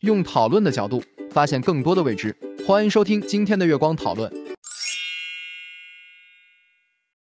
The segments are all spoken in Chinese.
用讨论的角度发现更多的未知，欢迎收听今天的月光讨论。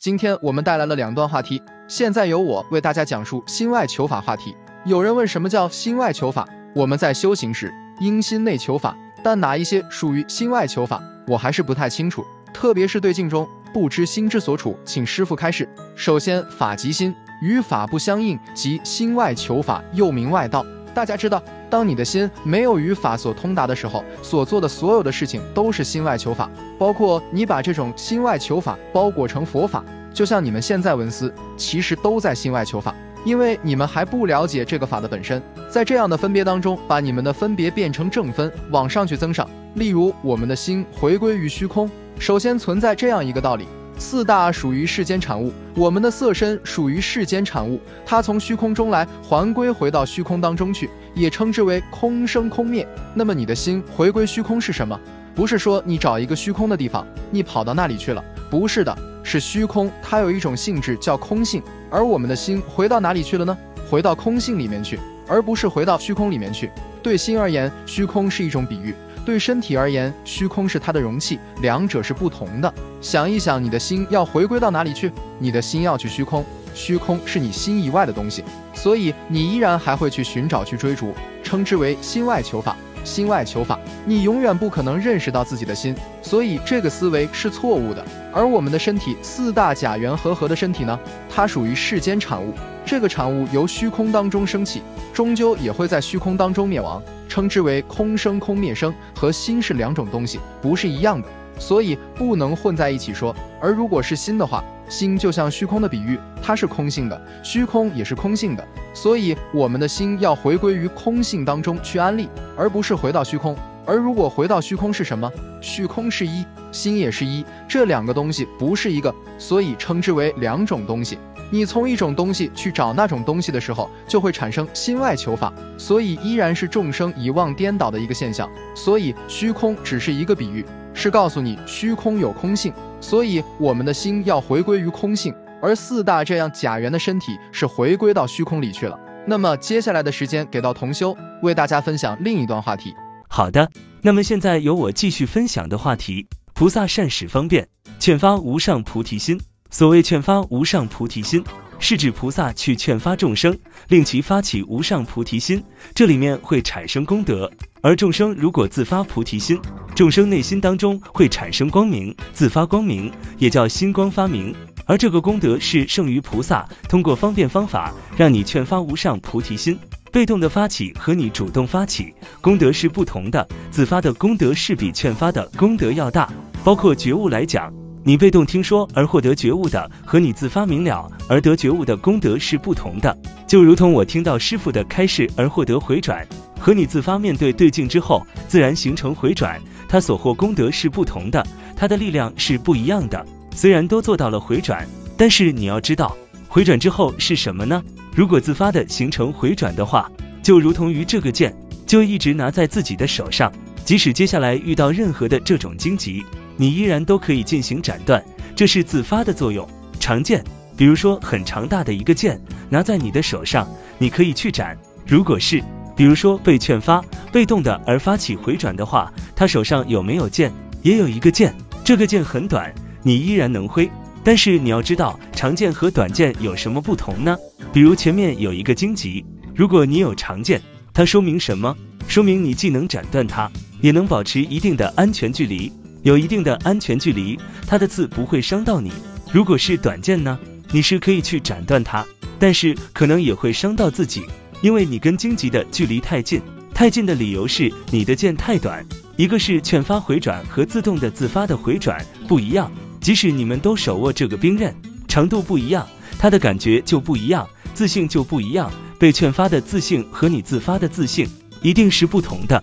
今天我们带来了两段话题，现在由我为大家讲述心外求法话题。有人问什么叫心外求法？我们在修行时应心内求法，但哪一些属于心外求法，我还是不太清楚。特别是对镜中不知心之所处，请师傅开示。首先，法即心，与法不相应，即心外求法，又名外道。大家知道，当你的心没有与法所通达的时候，所做的所有的事情都是心外求法，包括你把这种心外求法包裹成佛法，就像你们现在闻思，其实都在心外求法，因为你们还不了解这个法的本身，在这样的分别当中，把你们的分别变成正分，往上去增上。例如，我们的心回归于虚空，首先存在这样一个道理。四大属于世间产物，我们的色身属于世间产物，它从虚空中来，还归回到虚空当中去，也称之为空生空灭。那么你的心回归虚空是什么？不是说你找一个虚空的地方，你跑到那里去了，不是的，是虚空，它有一种性质叫空性，而我们的心回到哪里去了呢？回到空性里面去，而不是回到虚空里面去。对心而言，虚空是一种比喻。对身体而言，虚空是它的容器，两者是不同的。想一想，你的心要回归到哪里去？你的心要去虚空，虚空是你心以外的东西，所以你依然还会去寻找、去追逐，称之为心外求法。心外求法，你永远不可能认识到自己的心，所以这个思维是错误的。而我们的身体四大假缘和合的身体呢，它属于世间产物，这个产物由虚空当中升起，终究也会在虚空当中灭亡。称之为空生空灭生，和心是两种东西，不是一样的，所以不能混在一起说。而如果是心的话，心就像虚空的比喻，它是空性的，虚空也是空性的，所以我们的心要回归于空性当中去安立，而不是回到虚空。而如果回到虚空是什么？虚空是一，心也是一，这两个东西不是一个，所以称之为两种东西。你从一种东西去找那种东西的时候，就会产生心外求法，所以依然是众生遗忘颠倒的一个现象。所以虚空只是一个比喻，是告诉你虚空有空性，所以我们的心要回归于空性，而四大这样假缘的身体是回归到虚空里去了。那么接下来的时间给到同修，为大家分享另一段话题。好的，那么现在由我继续分享的话题：菩萨善使方便，劝发无上菩提心。所谓劝发无上菩提心，是指菩萨去劝发众生，令其发起无上菩提心，这里面会产生功德。而众生如果自发菩提心，众生内心当中会产生光明，自发光明，也叫心光发明。而这个功德是胜于菩萨通过方便方法让你劝发无上菩提心。被动的发起和你主动发起功德是不同的，自发的功德是比劝发的功德要大。包括觉悟来讲。你被动听说而获得觉悟的，和你自发明了而得觉悟的功德是不同的。就如同我听到师傅的开示而获得回转，和你自发面对对境之后自然形成回转，他所获功德是不同的，他的力量是不一样的。虽然都做到了回转，但是你要知道，回转之后是什么呢？如果自发的形成回转的话，就如同于这个剑，就一直拿在自己的手上，即使接下来遇到任何的这种荆棘。你依然都可以进行斩断，这是自发的作用。长剑，比如说很长大的一个剑，拿在你的手上，你可以去斩。如果是，比如说被劝发、被动的而发起回转的话，他手上有没有剑？也有一个剑，这个剑很短，你依然能挥。但是你要知道，长剑和短剑有什么不同呢？比如前面有一个荆棘，如果你有长剑，它说明什么？说明你既能斩断它，也能保持一定的安全距离。有一定的安全距离，它的刺不会伤到你。如果是短剑呢，你是可以去斩断它，但是可能也会伤到自己，因为你跟荆棘的距离太近。太近的理由是你的剑太短，一个是劝发回转和自动的自发的回转不一样，即使你们都手握这个兵刃，长度不一样，它的感觉就不一样，自信就不一样。被劝发的自信和你自发的自信一定是不同的。